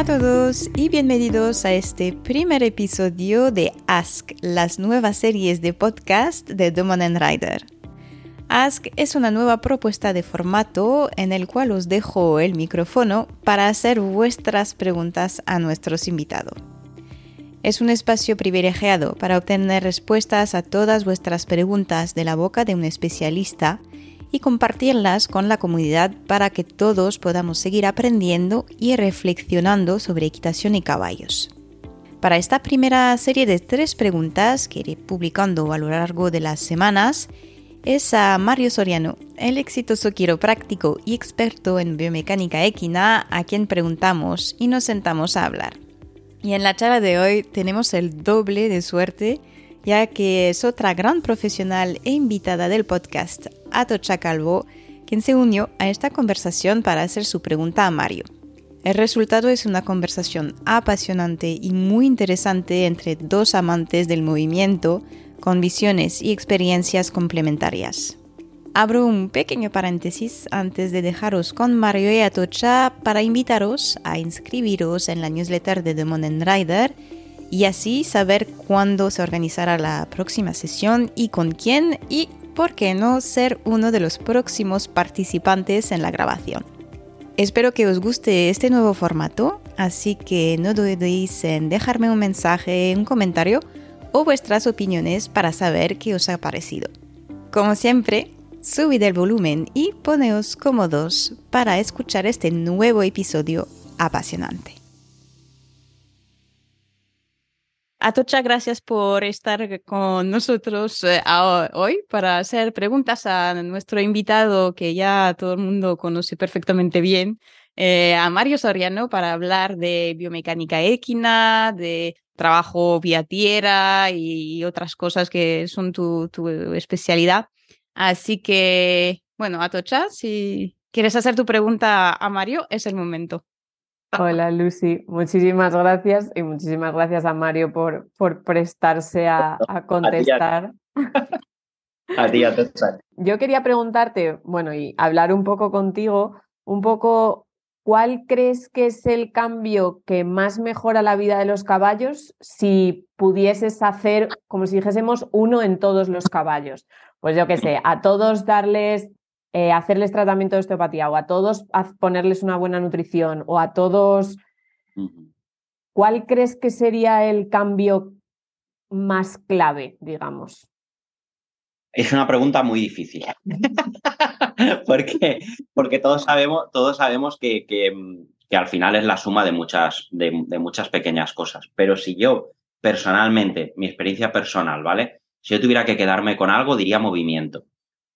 Hola a todos y bienvenidos a este primer episodio de Ask, las nuevas series de podcast de Domonen Rider. Ask es una nueva propuesta de formato en el cual os dejo el micrófono para hacer vuestras preguntas a nuestros invitados. Es un espacio privilegiado para obtener respuestas a todas vuestras preguntas de la boca de un especialista y compartirlas con la comunidad para que todos podamos seguir aprendiendo y reflexionando sobre equitación y caballos. Para esta primera serie de tres preguntas que iré publicando a lo largo de las semanas, es a Mario Soriano, el exitoso quiropráctico y experto en biomecánica equina, a quien preguntamos y nos sentamos a hablar. Y en la charla de hoy tenemos el doble de suerte ya que es otra gran profesional e invitada del podcast, Atocha Calvo, quien se unió a esta conversación para hacer su pregunta a Mario. El resultado es una conversación apasionante y muy interesante entre dos amantes del movimiento con visiones y experiencias complementarias. Abro un pequeño paréntesis antes de dejaros con Mario y Atocha para invitaros a inscribiros en la newsletter de The Monen Rider y así saber cuándo se organizará la próxima sesión y con quién y, por qué no, ser uno de los próximos participantes en la grabación. Espero que os guste este nuevo formato, así que no dudéis en dejarme un mensaje, un comentario o vuestras opiniones para saber qué os ha parecido. Como siempre, subid el volumen y poneos cómodos para escuchar este nuevo episodio apasionante. Atocha, gracias por estar con nosotros eh, hoy para hacer preguntas a nuestro invitado que ya todo el mundo conoce perfectamente bien, eh, a Mario Soriano, para hablar de biomecánica equina, de trabajo vía tierra y otras cosas que son tu, tu especialidad. Así que, bueno, Atocha, si quieres hacer tu pregunta a Mario, es el momento. Hola Lucy, muchísimas gracias y muchísimas gracias a Mario por, por prestarse a, contestar. A ti, a Yo quería preguntarte, bueno, y hablar un poco contigo, un poco, ¿cuál crees que es el cambio que más mejora la vida de los caballos si pudieses hacer, como si dijésemos, uno en todos los caballos? Pues yo qué sé, a todos darles eh, hacerles tratamiento de osteopatía o a todos ponerles una buena nutrición o a todos, ¿cuál crees que sería el cambio más clave, digamos? Es una pregunta muy difícil. porque, porque todos sabemos, todos sabemos que, que, al final es la suma de muchas, de muchas pequeñas cosas. Pero si yo, personalmente, mi experiencia personal, ¿vale? Si yo tuviera que quedarme con algo, diría movimiento.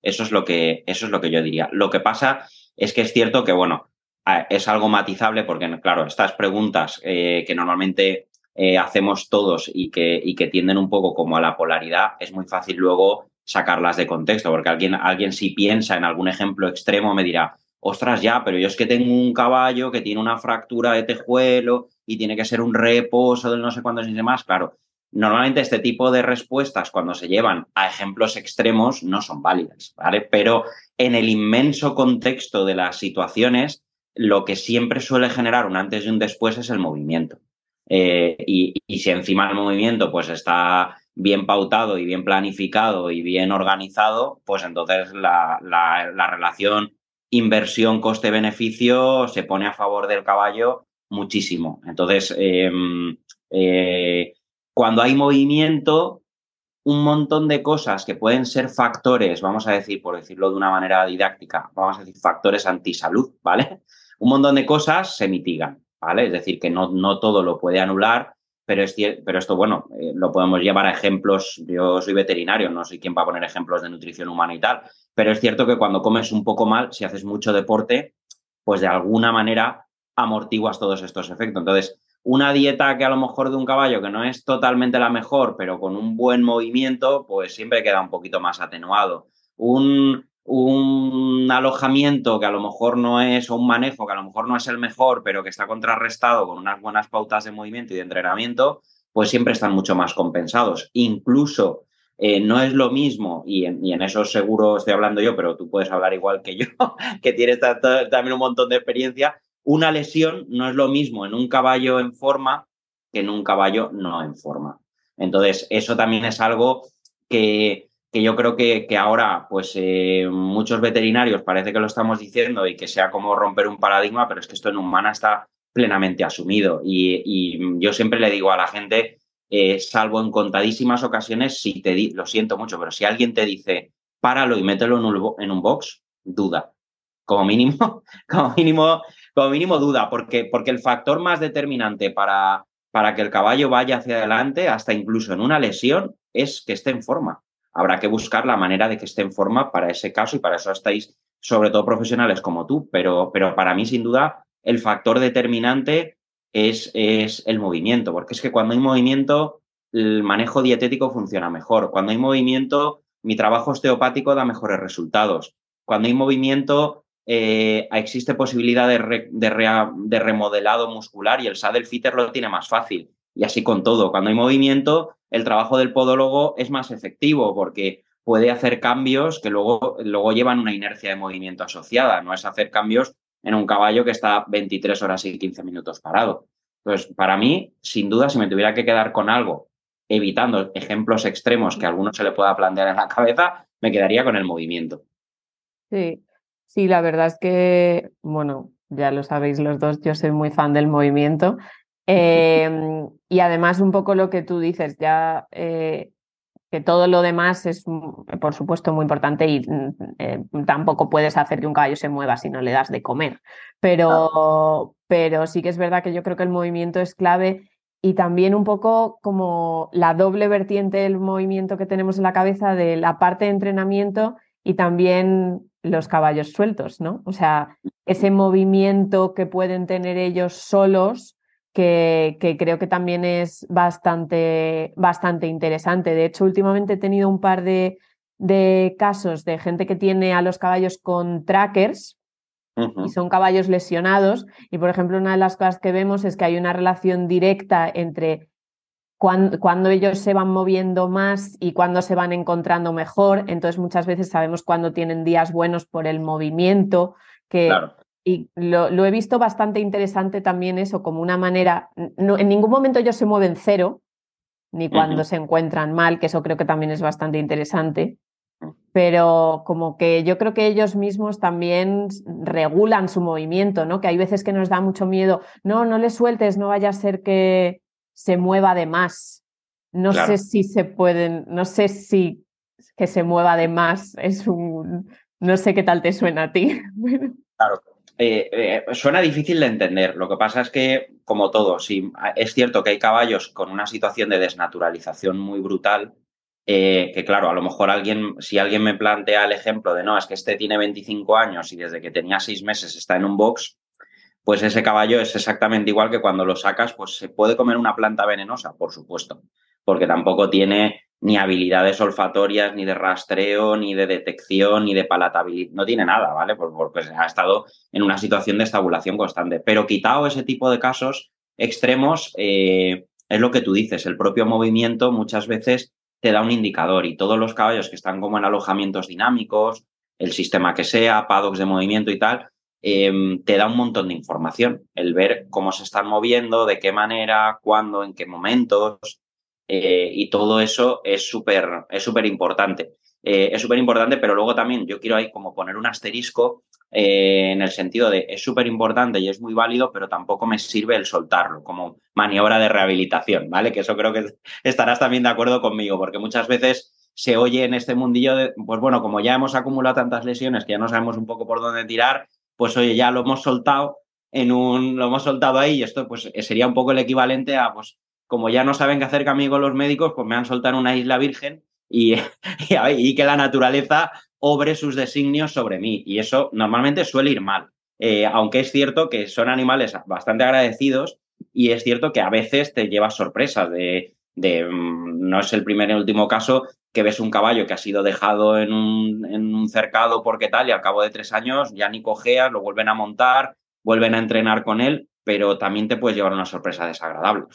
Eso es lo que, eso es lo que yo diría. Lo que pasa es que es cierto que, bueno, es algo matizable porque, claro, estas preguntas eh, que normalmente eh, hacemos todos y que, y que tienden un poco como a la polaridad, es muy fácil luego sacarlas de contexto, porque alguien, alguien si piensa en algún ejemplo extremo me dirá, ostras, ya, pero yo es que tengo un caballo que tiene una fractura de tejuelo y tiene que ser un reposo del no sé cuántos y demás. Claro, Normalmente este tipo de respuestas cuando se llevan a ejemplos extremos no son válidas, ¿vale? Pero en el inmenso contexto de las situaciones, lo que siempre suele generar un antes y un después es el movimiento. Eh, y, si encima el movimiento pues está bien pautado y bien planificado y bien organizado, pues entonces la, relación inversión-coste-beneficio se pone a favor del caballo muchísimo. Entonces, em, eh, cuando hay movimiento, un montón de cosas que pueden ser factores, vamos a decir, por decirlo de una manera didáctica, vamos a decir factores antisalud, ¿vale? Un montón de cosas se mitigan, ¿vale? Es decir, que no, no todo lo puede anular, pero, es, pero esto, bueno, eh, lo podemos llevar a ejemplos. Yo soy veterinario, no soy quien va a poner ejemplos de nutrición humana y tal, pero es cierto que cuando comes un poco mal, si haces mucho deporte, pues de alguna manera amortiguas todos estos efectos. Entonces, una dieta que a lo mejor de un caballo que no es totalmente la mejor, pero con un buen movimiento, pues siempre queda un poquito más atenuado. Un, un alojamiento que a lo mejor no es, o un manejo que a lo mejor no es el mejor, pero que está contrarrestado con unas buenas pautas de movimiento y de entrenamiento, pues siempre están mucho más compensados. Incluso eh, no es lo mismo, y en, y en, eso seguro estoy hablando yo, pero tú puedes hablar igual que yo, que tienes también un montón de experiencia, una lesión no es lo mismo en un caballo en forma que en un caballo no en forma. Entonces, eso también es algo que, yo creo que, ahora, pues eh, muchos veterinarios parece que lo estamos diciendo y que sea como romper un paradigma, pero es que esto en humana está plenamente asumido. Y, yo siempre le digo a la gente, eh, salvo en contadísimas ocasiones, si te lo siento mucho, pero si alguien te dice, páralo y mételo en un, en un box, duda. Como mínimo, como mínimo, como mínimo duda, porque, porque el factor más determinante para, para que el caballo vaya hacia adelante, hasta incluso en una lesión, es que esté en forma. Habrá que buscar la manera de que esté en forma para ese caso y para eso estáis, sobre todo profesionales como tú, pero, pero para mí, sin duda, el factor determinante es, es el movimiento, porque es que cuando hay movimiento, el manejo dietético funciona mejor. Cuando hay movimiento, mi trabajo osteopático da mejores resultados. Cuando hay movimiento, eh, existe posibilidad de, de, remodelado muscular y el saddle fitter lo tiene más fácil. Y así con todo. Cuando hay movimiento, el trabajo del podólogo es más efectivo porque puede hacer cambios que luego, luego llevan una inercia de movimiento asociada. No es hacer cambios en un caballo que está 23 horas y 15 minutos parado. Entonces, para mí, sin duda, si me tuviera que quedar con algo, evitando ejemplos extremos que a alguno se le pueda plantear en la cabeza, me quedaría con el movimiento. Sí, Sí, la verdad es que, bueno, ya lo sabéis los dos, yo soy muy fan del movimiento. Em, y además, un poco lo que tú dices, ya eh, que todo lo demás es, mm, por supuesto, muy importante y mm, eh, tampoco puedes hacer que un caballo se mueva si no le das de comer. Pero, pero sí que es verdad que yo creo que el movimiento es clave y también un poco como la doble vertiente del movimiento que tenemos en la cabeza de la parte de entrenamiento y también los caballos sueltos, ¿no? O sea, ese movimiento que pueden tener ellos solos, que, que, creo que también es bastante, bastante interesante. De hecho, últimamente he tenido un par de, de casos de gente que tiene a los caballos con trackers, y son caballos lesionados. Y, por ejemplo, una de las cosas que vemos es que hay una relación directa entre cuando, ellos se van moviendo más y cuando se van encontrando mejor. Entonces muchas veces sabemos cuando tienen días buenos por el movimiento, que y lo, he visto bastante interesante también eso, como una manera, no, en ningún momento ellos se mueven cero, ni cuando se encuentran mal, que eso creo que también es bastante interesante, mm. pero como que yo creo que ellos mismos también regulan su movimiento, ¿no? Que hay veces que nos da mucho miedo, no, no le sueltes, no vaya a ser que, se mueva de más. No sé si se pueden, no sé si que se mueva de más es un, no sé qué tal te suena a ti. Claro, eh, eh, suena difícil de entender. Lo que pasa es que, como todo, sí, es cierto que hay caballos con una situación de desnaturalización muy brutal, eh, que claro, a lo mejor alguien, si alguien me plantea el ejemplo de no, es que este tiene 25 años y desde que tenía 6 meses está en un box, pues ese caballo es exactamente igual que cuando lo sacas, pues se puede comer una planta venenosa, por supuesto, porque tampoco tiene ni habilidades olfatorias, ni de rastreo, ni de detección, ni de palatabilidad, no tiene nada, ¿vale? Porque ha estado en una situación de estabulación constante. Pero quitado ese tipo de casos extremos, eh, es lo que tú dices, el propio movimiento muchas veces te da un indicador y todos los caballos que están como en alojamientos dinámicos, el sistema que sea, paddocks de movimiento y tal, Em, te da un montón de información. El ver cómo se están moviendo, de qué manera, cuándo, en qué momentos. Eh, y todo eso es súper es súper importante. Eh, es súper importante, pero luego también yo quiero ahí como poner un asterisco eh, en el sentido de es súper importante y es muy válido, pero tampoco me sirve el soltarlo como maniobra de rehabilitación, ¿vale? Que eso creo que estarás también de acuerdo conmigo, porque muchas veces se oye en este mundillo de, pues bueno, como ya hemos acumulado tantas lesiones que ya no sabemos un poco por dónde tirar, pues oye, ya lo hemos soltado en un, lo hemos soltado ahí y esto pues sería un poco el equivalente a, pues, como ya no saben qué hacer conmigo los médicos, pues me han soltado en una isla virgen y, y, que la naturaleza obre sus designios sobre mí. Y eso normalmente suele ir mal. Eh, aunque es cierto que son animales bastante agradecidos y es cierto que a veces te llevas sorpresas de, mm, no es el primer y último caso que ves un caballo que ha sido dejado en un, en un cercado porque tal y al cabo de tres años ya ni cojeas, lo vuelven a montar, vuelven a entrenar con él, pero también te puedes llevar una sorpresa desagradable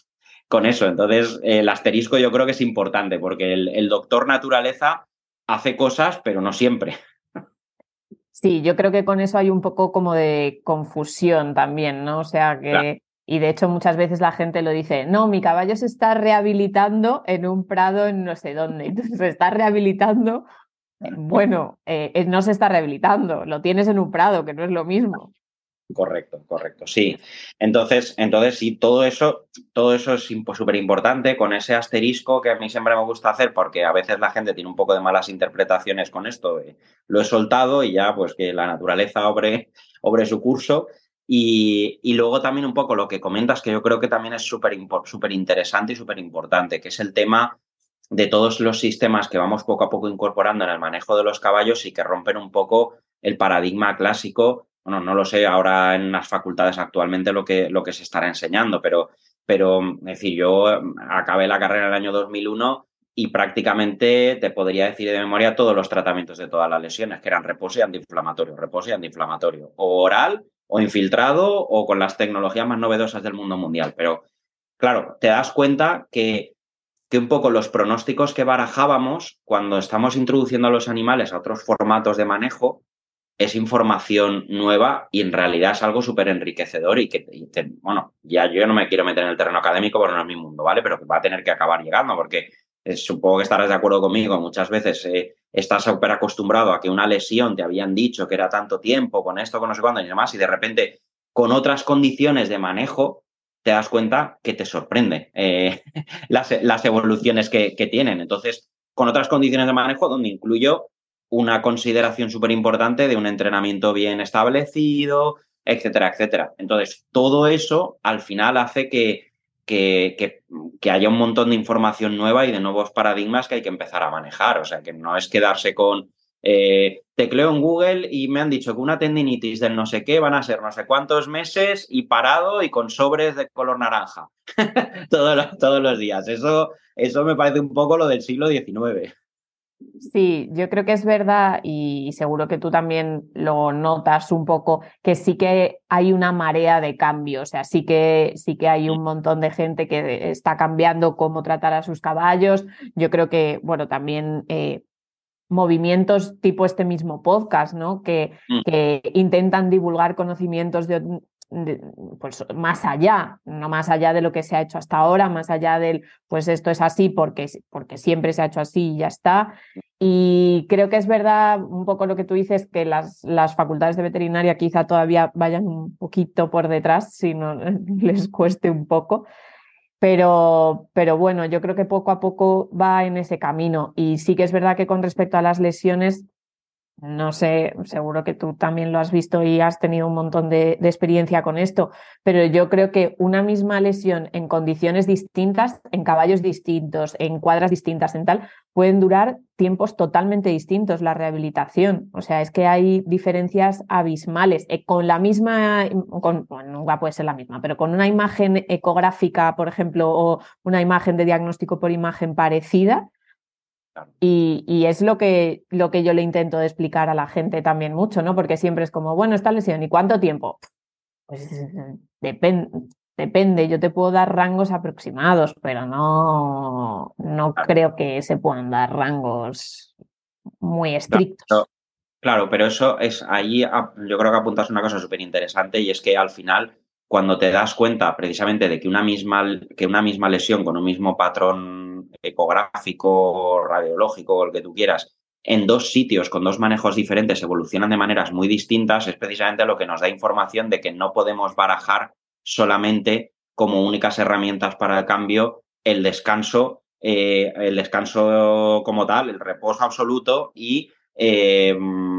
con eso. Entonces, el asterisco yo creo que es importante porque el, doctor naturaleza hace cosas, pero no siempre. Sí, yo creo que con eso hay un poco como de confusión también, ¿no? O sea que, y de hecho muchas veces la gente lo dice, no, mi caballo se está rehabilitando en un prado en no sé dónde, entonces se está rehabilitando, bueno, eh, no se está rehabilitando, lo tienes en un prado, que no es lo mismo. Correcto, correcto, sí. Entonces, entonces sí, todo eso, todo eso es súper importante con ese asterisco que a mí siempre me gusta hacer porque a veces la gente tiene un poco de malas interpretaciones con esto. lo he soltado y ya pues que la naturaleza obre, obre su curso. Y, luego también un poco lo que comentas, que yo creo que también es súper súper interesante y súper importante, que es el tema de todos los sistemas que vamos poco a poco incorporando en el manejo de los caballos y que rompen un poco el paradigma clásico. Bueno, no lo sé ahora en las facultades actualmente lo que, lo que se estará enseñando, pero, pero es decir, yo eh, acabé la carrera en el año 2001 y prácticamente te podría decir de memoria todos los tratamientos de todas las lesiones, que eran reposo y antiinflamatorio, reposo y antiinflamatorio, o oral, o infiltrado, o con las tecnologías más novedosas del mundo mundial. Pero, claro, te das cuenta que, que un poco los pronósticos que barajábamos cuando estamos introduciendo a los animales a otros formatos de manejo, es información nueva y en realidad es algo súper enriquecedor y que, bueno, ya yo no me quiero meter en el terreno académico porque no es mi mundo, ¿vale? Pero que va a tener que acabar llegando porque eh, supongo que estarás de acuerdo conmigo, muchas veces eh, estás súper acostumbrado a que una lesión te habían dicho que era tanto tiempo, con esto, con no sé cuándo y demás, y de repente con otras condiciones de manejo te das cuenta que te sorprende eh, las, evoluciones que, que tienen. Entonces, con otras condiciones de manejo, donde incluyo una consideración súper importante de un entrenamiento bien establecido, etcétera, etcétera. Entonces, todo eso al final hace que, que, que, haya un montón de información nueva y de nuevos paradigmas que hay que empezar a manejar. O sea, que no es quedarse con eh, tecleo en Google y me han dicho que una tendinitis del no sé qué van a ser no sé cuántos meses y parado y con sobres de color naranja todos, los, todos los días. Eso, eso me parece un poco lo del siglo XIX. Sí, yo creo que es verdad y seguro que tú también lo notas un poco, que sí que hay una marea de cambios, o sea, sí que, sí que hay un montón de gente que está cambiando cómo tratar a sus caballos. Yo creo que, bueno, también eh, movimientos tipo este mismo podcast, ¿no? Que, mm. que intentan divulgar conocimientos de, pues más allá, no más allá de lo que se ha hecho hasta ahora, más allá del, pues esto es así porque, porque siempre se ha hecho así y ya está. Y creo que es verdad un poco lo que tú dices, que las, las facultades de veterinaria quizá todavía vayan un poquito por detrás, si no les cueste un poco. Pero, pero bueno, yo creo que poco a poco va en ese camino. Y sí que es verdad que con respecto a las lesiones, no sé, seguro que tú también lo has visto y has tenido un montón de, experiencia con esto, pero yo creo que una misma lesión en condiciones distintas, en caballos distintos, en cuadras distintas, en tal, pueden durar tiempos totalmente distintos la rehabilitación. O sea, es que hay diferencias abismales. Eh, con la misma, con, bueno, nunca puede ser la misma, pero con una imagen ecográfica, por ejemplo, o una imagen de diagnóstico por imagen parecida, y, es lo que, lo que yo le intento explicar a la gente también mucho, ¿no? Porque siempre es como, bueno, esta lesión, ¿y cuánto tiempo? Pues depende, depende, yo te puedo dar rangos aproximados, pero no, no creo que se puedan dar rangos muy estrictos. Claro, pero eso es ahí, yo creo que apuntas una cosa súper interesante y es que al final cuando te das cuenta precisamente de que una misma, que una misma lesión con un mismo patrón ecográfico, radiológico, o el que tú quieras, en dos sitios con dos manejos diferentes evolucionan de maneras muy distintas, es precisamente lo que nos da información de que no podemos barajar solamente como únicas herramientas para el cambio el descanso, eh, el descanso como tal, el reposo absoluto y eh,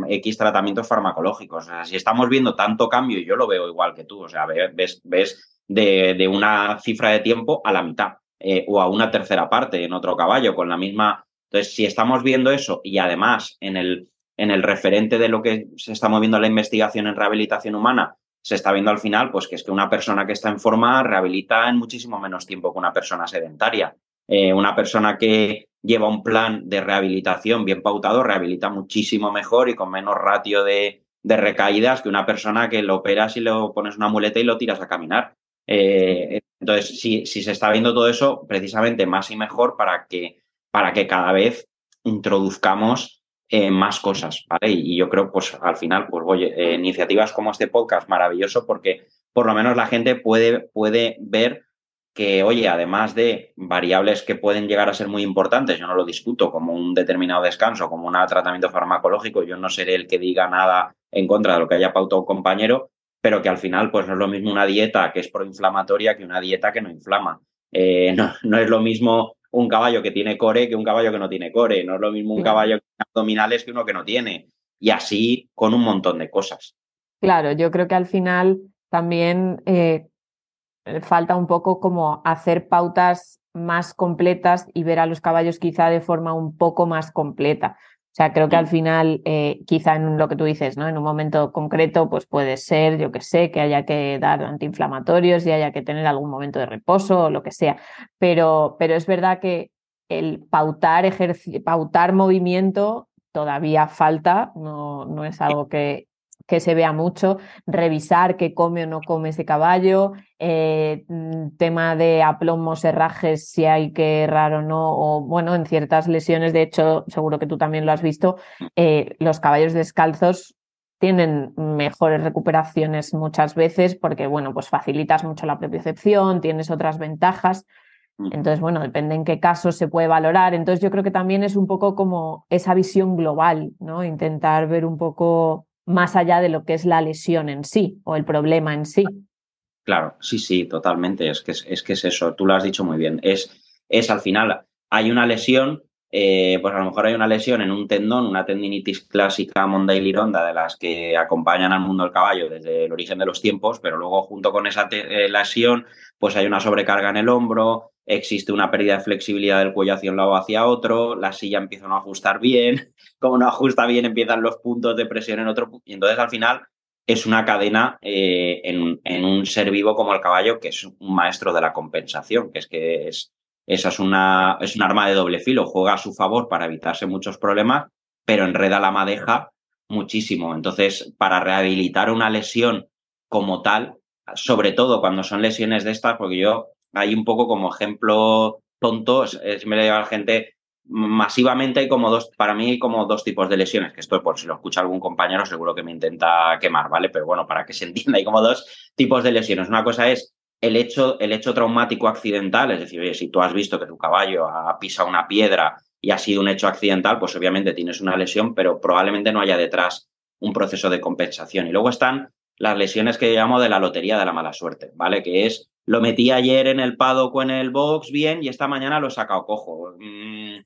X tratamientos farmacológicos. O sea, si estamos viendo tanto cambio, y yo lo veo igual que tú, o sea, ves, ves de, una cifra de tiempo a la mitad eh, o a una tercera parte en otro caballo con la misma. Entonces, si estamos viendo eso y además en el, en el referente de lo que se está moviendo la investigación en rehabilitación humana, se está viendo al final, pues que es que una persona que está en forma rehabilita en muchísimo menos tiempo que una persona sedentaria. Eh, una persona que lleva un plan de rehabilitación bien pautado, rehabilita muchísimo mejor y con menos ratio de, recaídas que una persona que lo operas y le pones una muleta y lo tiras a caminar. Eh, entonces, si, si, se está viendo todo eso, precisamente más y mejor para que, para que cada vez introduzcamos eh, más cosas, ¿vale? Y, yo creo, pues al final, pues voy, eh, iniciativas como este podcast, maravilloso, porque por lo menos la gente puede, puede ver que, oye, además de variables que pueden llegar a ser muy importantes, yo no lo discuto, como un determinado descanso, como un tratamiento farmacológico, yo no seré el que diga nada en contra de lo que haya pautado un compañero, pero que al final, pues no es lo mismo una dieta que es proinflamatoria que una dieta que no inflama. Eh, no, no es lo mismo un caballo que tiene core que un caballo que no tiene core, no es lo mismo un caballo que tiene abdominales que uno que no tiene, y así con un montón de cosas. Claro, yo creo que al final también eh, falta un poco como hacer pautas más completas y ver a los caballos quizá de forma un poco más completa. O sea, creo que al final, eh, quizá en lo que tú dices, ¿no? En un momento concreto, pues puede ser, yo que sé, que haya que dar antiinflamatorios y haya que tener algún momento de reposo o lo que sea. Pero, pero es verdad que el pautar, pautar movimiento todavía falta, no, no es algo que, que se vea mucho, revisar qué come o no come ese caballo, eh, mm, tema de aplomos, herrajes, si hay que errar o no, o bueno, en ciertas lesiones, de hecho, seguro que tú también lo has visto, eh, los caballos descalzos tienen mejores recuperaciones muchas veces porque, bueno, pues facilitas mucho la propiocepción, tienes otras ventajas. Entonces, bueno, depende en qué casos se puede valorar. Entonces, yo creo que también es un poco como esa visión global, ¿no? Intentar ver un poco más allá de lo que es la lesión en sí o el problema en sí. Claro, sí, sí, totalmente. Es que es, que es eso, tú lo has dicho muy bien. Es, es al final, hay una lesión, eh, pues a lo mejor hay una lesión en un tendón, una tendinitis clásica mondaylironda de las que acompañan al mundo del caballo desde el origen de los tiempos, pero luego junto con esa eh, lesión, pues hay una sobrecarga en el hombro, existe una pérdida de flexibilidad del cuello hacia un lado o hacia otro, la silla empieza a no ajustar bien, como no ajusta bien empiezan los puntos de presión en otro y entonces al final es una cadena eh, en, un ser vivo como el caballo que es un maestro de la compensación, que es que es, esa es una, es un arma de doble filo, juega a su favor para evitarse muchos problemas, pero enreda la madeja muchísimo. Entonces, para rehabilitar una lesión como tal, sobre todo cuando son lesiones de estas, porque yo hay un poco como ejemplo tonto, es, me a la gente, masivamente hay como dos, para mí hay como dos tipos de lesiones, que esto por si lo escucha algún compañero seguro que me intenta quemar, ¿vale? Pero bueno, para que se entienda, hay como dos tipos de lesiones. Una cosa es el hecho, el hecho traumático accidental, es decir, si tú has visto que tu caballo ha pisado una piedra y ha sido un hecho accidental, pues obviamente tienes una lesión, pero probablemente no haya detrás un proceso de compensación. Y luego están las lesiones que llamo de la lotería de la mala suerte, ¿vale? Que es lo metí ayer en el paddock o en el box bien y esta mañana lo he sacado cojo. Mm,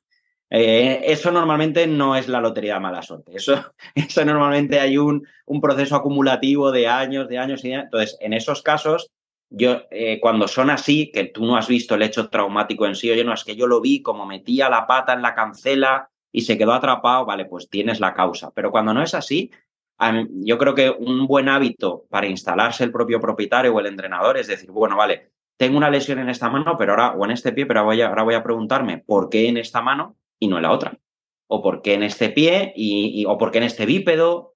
eh, eso normalmente no es la lotería de mala suerte. Eso, eso normalmente hay un, un proceso acumulativo de años, de años y de Entonces, en esos casos, yo, eh, cuando son así, que tú no has visto el hecho traumático en sí, oye, no, es que yo lo vi como metía la pata en la cancela y se quedó atrapado, vale, pues tienes la causa. Pero cuando no es así, yo creo que un buen hábito para instalarse el propio propietario o el entrenador es decir, bueno, vale, tengo una lesión en esta mano, pero ahora, o en este pie, pero ahora voy a preguntarme por qué en esta mano y no en la otra. O por qué en este pie y, o por qué en este bípedo.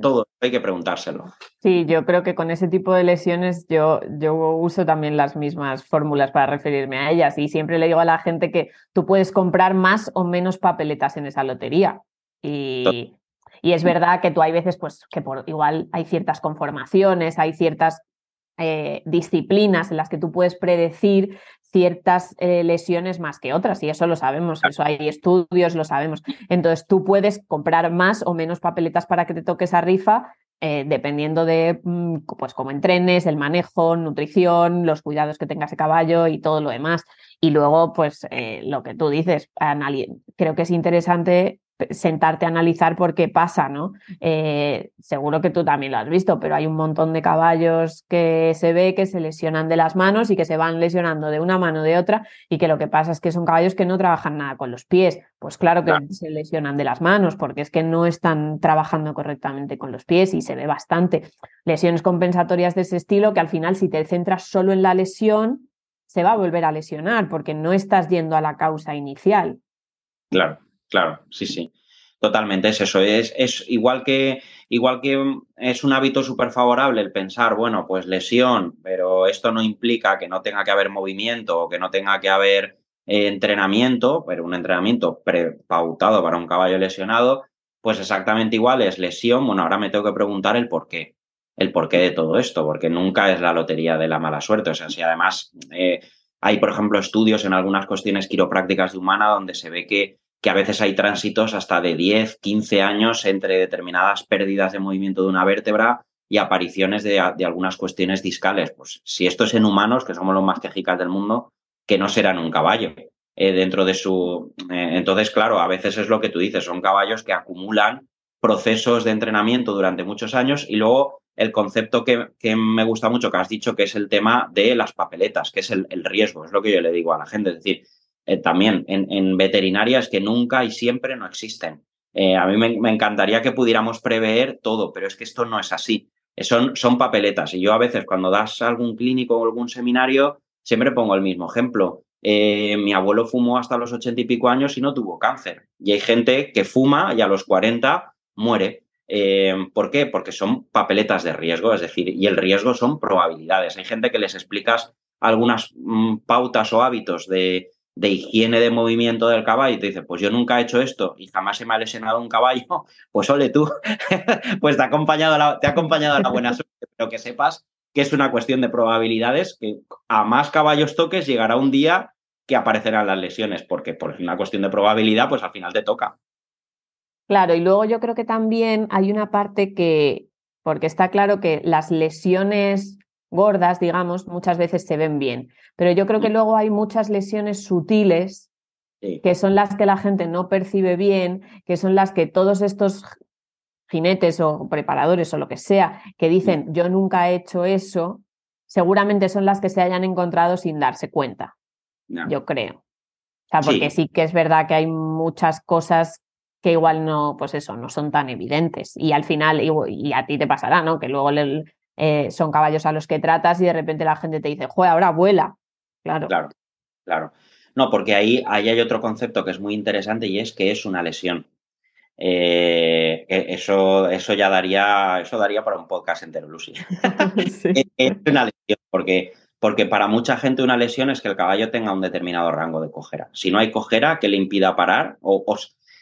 Todo hay que preguntárselo. Sí, yo creo que con ese tipo de lesiones yo, yo uso también las mismas fórmulas para referirme a ellas y siempre le digo a la gente que tú puedes comprar más o menos papeletas en esa lotería. Y, y es verdad que tú hay veces, pues, que por igual hay ciertas conformaciones, hay ciertas eh, disciplinas en las que tú puedes predecir ciertas eh, lesiones más que otras, y eso lo sabemos, eso hay estudios, lo sabemos. Entonces tú puedes comprar más o menos papeletas para que te toque esa rifa, eh, dependiendo de mm, pues cómo entrenes, el manejo, nutrición, los cuidados que tenga ese caballo y todo lo demás. Y luego, pues lo que tú dices, creo que es interesante sentarte a analizar por qué pasa, ¿no? Eh, seguro que tú también lo has visto, pero hay un montón de caballos que se ve que se lesionan de las manos y que se van lesionando de una mano de otra y que lo que pasa es que son caballos que no trabajan nada con los pies. Pues claro que se lesionan de las manos porque es que no están trabajando correctamente con los pies y se ve bastante. Lesiones compensatorias de ese estilo que al final si te centras solo en la lesión se va a volver a lesionar porque no estás yendo a la causa inicial. Claro. Claro, sí, sí. Totalmente es eso. Es, es igual que igual que es un hábito súper favorable el pensar, bueno, pues lesión, pero esto no implica que no tenga que haber movimiento o que no tenga que haber eh, entrenamiento, pero un entrenamiento prepautado para un caballo lesionado. pues exactamente igual es lesión. Bueno, ahora me tengo que preguntar el por qué, el porqué de todo esto, porque nunca es la lotería de la mala suerte. O sea, si además eh, hay, por ejemplo, estudios en algunas cuestiones quiroprácticas de humana donde se ve que, que a veces hay tránsitos hasta de 10, 15 años entre determinadas pérdidas de movimiento de una vértebra y apariciones de, algunas cuestiones discales. Pues si esto es en humanos, que somos los más quejicas del mundo, que no serán un caballo. Eh, dentro de su. Eh, entonces, claro, a veces es lo que tú dices, son caballos que acumulan procesos de entrenamiento durante muchos años y luego el concepto que, me gusta mucho que has dicho, que es el tema de las papeletas, que es el, riesgo, es lo que yo le digo a la gente. Es decir, eh, también en, veterinarias que nunca y siempre no existen. a mí me, encantaría que pudiéramos prever todo, pero es que esto no es así. Son, son papeletas. Y yo a veces cuando das algún clínico o algún seminario, siempre pongo el mismo ejemplo. Eh, mi abuelo fumó hasta los ochenta y pico años y no tuvo cáncer. Y hay gente que fuma y a los cuarenta muere. Eh, ¿Por qué? Porque son papeletas de riesgo, es decir, y el riesgo son probabilidades. Hay gente que les explicas algunas mm, pautas o hábitos de, de higiene de movimiento del caballo y te dice, pues yo nunca he hecho esto y jamás se me ha lesionado un caballo, pues ole tú, pues te ha acompañado la, te ha acompañado la buena suerte, pero que sepas que es una cuestión de probabilidades, que a más caballos toques llegará un día que aparecerán las lesiones, porque por una cuestión de probabilidad, pues al final te toca. Claro, y luego yo creo que también hay una parte que, porque está claro que las lesiones gordas, digamos, muchas veces se ven bien, pero yo creo que luego hay muchas lesiones sutiles que son las que la gente no percibe bien, que son las que todos estos jinetes o preparadores o lo que sea que dicen yo nunca he hecho eso, seguramente son las que se hayan encontrado sin darse cuenta yo creo. O sea, porque sí. que es verdad que hay muchas cosas que igual no, pues eso, no son tan evidentes. Y al final, y, a ti te pasará, ¿no? Que luego eh, son caballos a los que tratas y de repente la gente te dice, joder, ahora vuela. Claro. Claro, claro. No, porque ahí, ahí hay otro concepto que es muy interesante y es que es una lesión. Eh, e, eso, eso ya daría, eso daría para un podcast entero, Lucy. es una lesión, porque porque para mucha gente una lesión es que el caballo tenga un determinado rango de cojera. Si no hay cojera que le impida parar, o,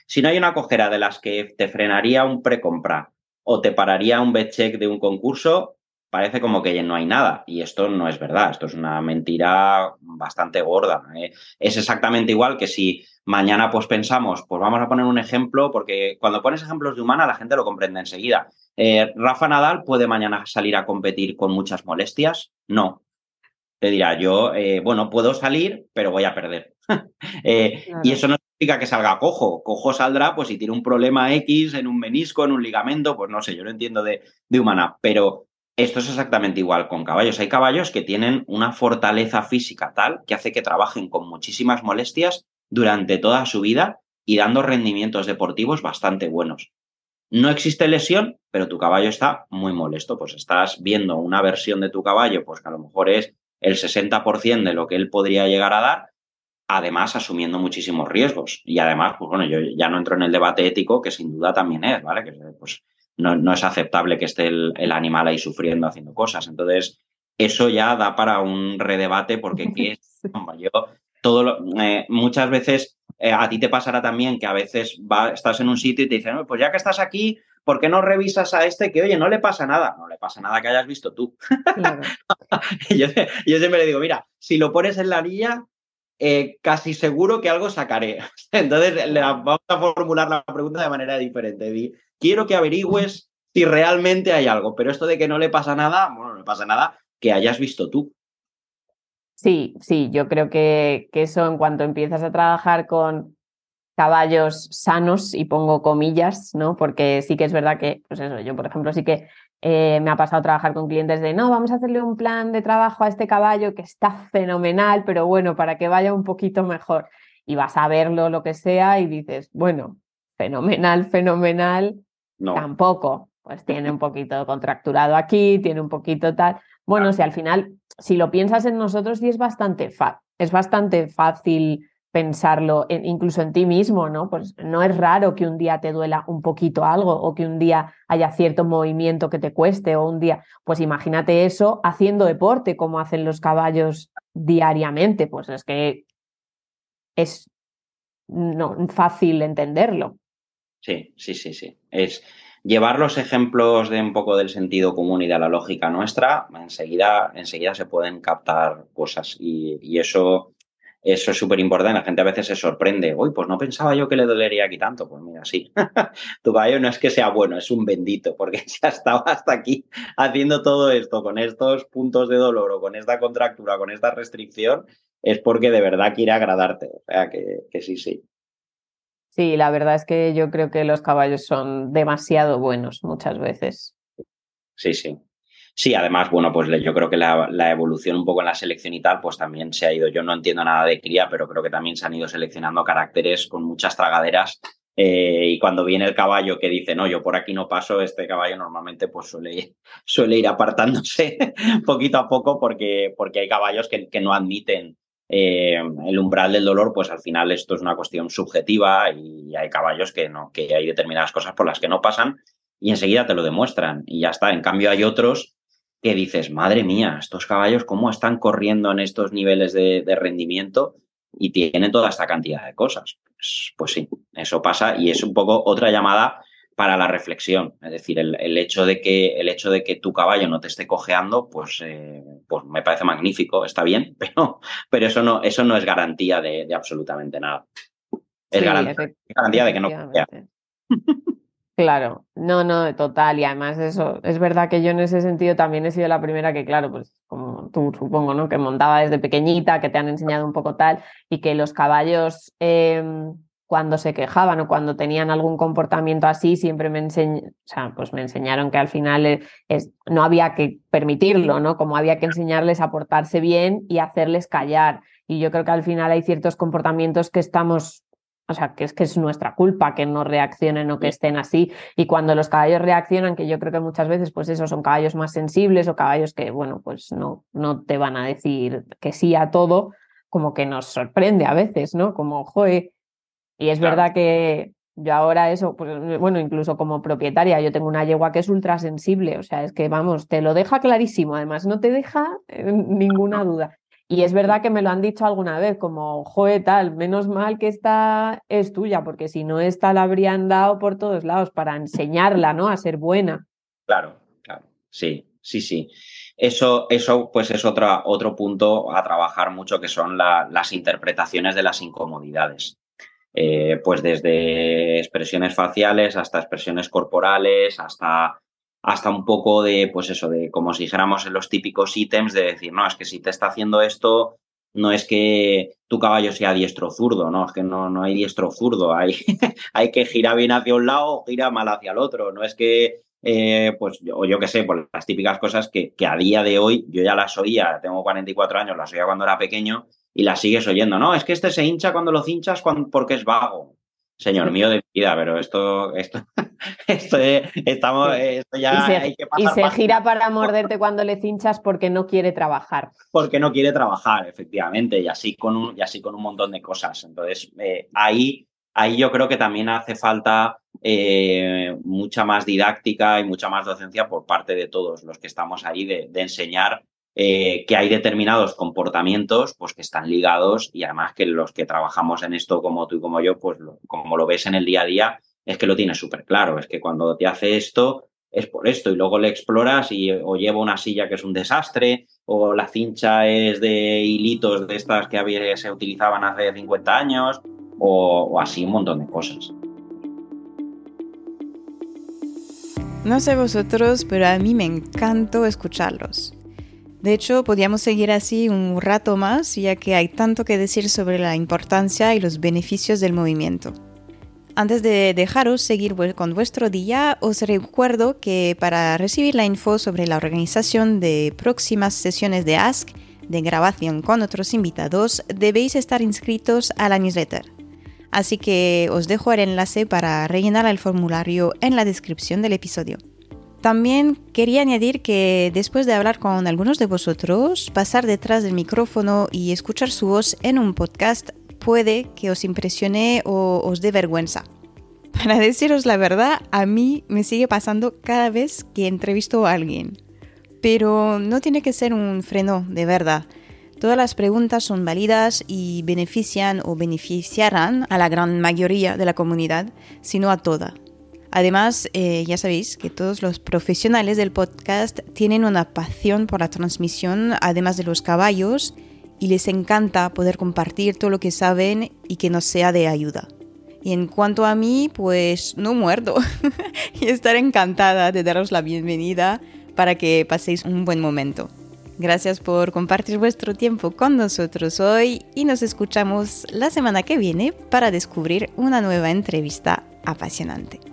si no hay una cojera de las que te frenaría un precompra o te pararía un bet check de un concurso, parece como que no hay nada. Y esto no es verdad, esto es una mentira bastante gorda. ¿eh? Es exactamente igual que si mañana pues pensamos, pues vamos a poner un ejemplo, porque cuando pones ejemplos de humana la gente lo comprende enseguida. Eh, ¿Rafa Nadal puede mañana salir a competir con muchas molestias? No te dirá, yo, eh, bueno, puedo salir, pero voy a perder. Eh, y eso no significa que salga cojo. Cojo saldrá, pues si tiene un problema X en un menisco, en un ligamento, pues no sé, yo lo entiendo de, de humana, pero esto es exactamente igual con caballos. Hay caballos que tienen una fortaleza física tal que hace que trabajen con muchísimas molestias durante toda su vida y dando rendimientos deportivos bastante buenos. No existe lesión, pero tu caballo está muy molesto. Pues estás viendo una versión de tu caballo, pues que a lo mejor es el 60% de lo que él podría llegar a dar, además asumiendo muchísimos riesgos. Y además, pues bueno, yo ya no entro en el debate ético, que sin duda también es, ¿vale? Que pues no, no es aceptable que esté el, animal ahí sufriendo, haciendo cosas. Entonces, eso ya da para un redebate porque ¿qué es? Yo, todo eh, muchas veces eh, a ti te pasará también que a veces va, estás en un sitio y te dicen, pues ya que estás aquí, ¿por qué no revisas a este que, oye, no le pasa nada? No le pasa nada que hayas visto tú. yo, siempre le digo, mira, si lo pones en la anilla, eh, casi seguro que algo sacaré. Entonces, le vamos a formular la pregunta de manera diferente. Quiero que averigües si realmente hay algo, pero esto de que no le pasa nada, bueno, no le pasa nada que hayas visto tú. Sí, sí, yo creo que, que eso en cuanto empiezas a trabajar con caballos sanos, y pongo comillas, ¿no? Porque sí que es verdad que, pues eso, yo por ejemplo sí que eh, me ha pasado trabajar con clientes de, no, vamos a hacerle un plan de trabajo a este caballo que está fenomenal, pero bueno, para que vaya un poquito mejor. Y vas a verlo, lo que sea, y dices, bueno, fenomenal, fenomenal, tampoco. Pues tiene un poquito contracturado aquí, tiene un poquito tal. Bueno, si al final, si lo piensas en nosotros, sí es bastante, es bastante fácil pensarlo incluso en ti mismo, ¿no? Pues no es raro que un día te duela un poquito algo o que un día haya cierto movimiento que te cueste o un día, pues imagínate eso haciendo deporte como hacen los caballos diariamente, pues es que es no, fácil entenderlo. Sí, sí, sí, sí. Es llevar los ejemplos de un poco del sentido común y de la lógica nuestra, enseguida, enseguida se pueden captar cosas. Y, eso, eso es súper importante. La gente a veces se sorprende. Uy, pues no pensaba yo que le dolería aquí tanto. Pues mira, sí. tu caballo no es que sea bueno, es un bendito, porque si ha estado hasta aquí haciendo todo esto con estos puntos de dolor o con esta contractura, con esta restricción, es porque de verdad quiere agradarte. O sea, que, que sí, sí. Sí, la verdad es que yo creo que los caballos son demasiado buenos muchas veces. Sí, sí. Sí, además, bueno, pues yo creo que la, evolución un poco en la selección y tal, pues también se ha ido. Yo no entiendo nada de cría, pero creo que también se han ido seleccionando caracteres con muchas tragaderas. Eh, y cuando viene el caballo que dice, no, yo por aquí no paso, este caballo normalmente pues suele, suele ir apartándose poquito a poco porque, porque hay caballos que, que no admiten eh, el umbral del dolor, pues al final esto es una cuestión subjetiva y hay caballos que no, que hay determinadas cosas por las que no pasan y enseguida te lo demuestran y ya está. En cambio hay otros que dices, madre mía, estos caballos cómo están corriendo en estos niveles de, rendimiento y tienen toda esta cantidad de cosas. Pues, pues sí, eso pasa y es un poco otra llamada para la reflexión. Es decir, el, hecho, de que, el hecho de que tu caballo no te esté cojeando, pues, eh, pues me parece magnífico, está bien, pero, pero eso, no, eso no es garantía de, absolutamente nada. Es garantía, de que no cojea. Claro, no, no, total. Y además eso, es verdad que yo en ese sentido también he sido la primera que, claro, pues como tú supongo, ¿no? Que montaba desde pequeñita, que te han enseñado un poco tal, y que los caballos em, cuando se quejaban o cuando tenían algún comportamiento así, siempre me, pues me enseñaron que al final e, es, no había que permitirlo, ¿no? Como había que enseñarles a portarse bien y hacerles callar. Y yo creo que al final hay ciertos comportamientos que estamos o sea, que es que es nuestra culpa que no reaccionen o que estén así. Y cuando los caballos reaccionan, que yo creo que muchas veces, pues eso, son caballos más sensibles o caballos que, bueno, pues no, no te van a decir que sí a todo, como que nos sorprende a veces, ¿no? Como, joe, y es verdad que yo ahora eso, pues, bueno, incluso como propietaria, yo tengo una yegua que es ultra sensible, o sea, es que vamos, te lo deja clarísimo, además no te deja eh, ninguna duda. Y es verdad que me lo han dicho alguna vez, como, joe, tal, menos mal que esta es tuya, porque si no, esta la habrían dado por todos lados para enseñarla, ¿no? A ser buena. Claro, claro, sí, sí, sí. Eso, eso pues es otra, otro punto a trabajar mucho, que son las interpretaciones de las incomodidades. Eh, pues desde expresiones faciales hasta expresiones corporales, hasta, hasta un poco de, pues eso, de como si dijéramos en los típicos ítems de decir, no, es que si te está haciendo esto, no es que tu caballo sea diestro zurdo, no, es que no, no hay diestro zurdo, hay, hay que girar bien hacia un lado o gira mal hacia el otro, no es que, eh, pues, o yo qué sé, por las típicas cosas que, que a día de hoy yo ya las oía, tengo 44 años, las oía cuando era pequeño y la sigues oyendo. No, es que este se hincha cuando lo cinchas porque es vago. Señor mío de vida, pero esto, esto, esto, estamos, esto ya y se, hay que pasar Y se gira para morderte cuando le cinchas porque no quiere trabajar. Porque no quiere trabajar, efectivamente, y así con un, y así con un montón de cosas. Entonces, eh, ahí, ahí yo creo que también hace falta eh, mucha más didáctica y mucha más docencia por parte de todos los que estamos ahí de, de enseñar eh, que hay determinados comportamientos pues, que están ligados y además que los que trabajamos en esto como tú y como yo, pues como lo ves en el día a día, es que lo tienes súper claro. Es que cuando te hace esto es por esto y luego le exploras y o lleva una silla que es un desastre o la cincha es de hilitos de estas que se utilizaban hace 50 años o, o así un montón de cosas. No sé vosotros, pero a mí me encantó escucharlos. De hecho, podríamos seguir así un rato más, ya que hay tanto que decir sobre la importancia y los beneficios del movimiento. Antes de dejaros seguir con vuestro día, os recuerdo que para recibir la info sobre la organización de próximas sesiones de Ask, de grabación con otros invitados, debéis estar inscritos a la newsletter. Así que os dejo el enlace para rellenar el formulario en la descripción del episodio. También quería añadir que después de hablar con algunos de vosotros, pasar detrás del micrófono y escuchar su voz en un podcast puede que os impresione o os dé vergüenza. Para deciros la verdad, a mí me sigue pasando cada vez que entrevisto a alguien. Pero no tiene que ser un freno de verdad. Todas las preguntas son válidas y benefician o beneficiarán a la gran mayoría de la comunidad, sino a toda. Además, eh, ya sabéis que todos los profesionales del podcast tienen una pasión por la transmisión, además de los caballos, y les encanta poder compartir todo lo que saben y que nos sea de ayuda. Y en cuanto a mí, pues no muerdo y estaré encantada de daros la bienvenida para que paséis un buen momento. Gracias por compartir vuestro tiempo con nosotros hoy y nos escuchamos la semana que viene para descubrir una nueva entrevista apasionante.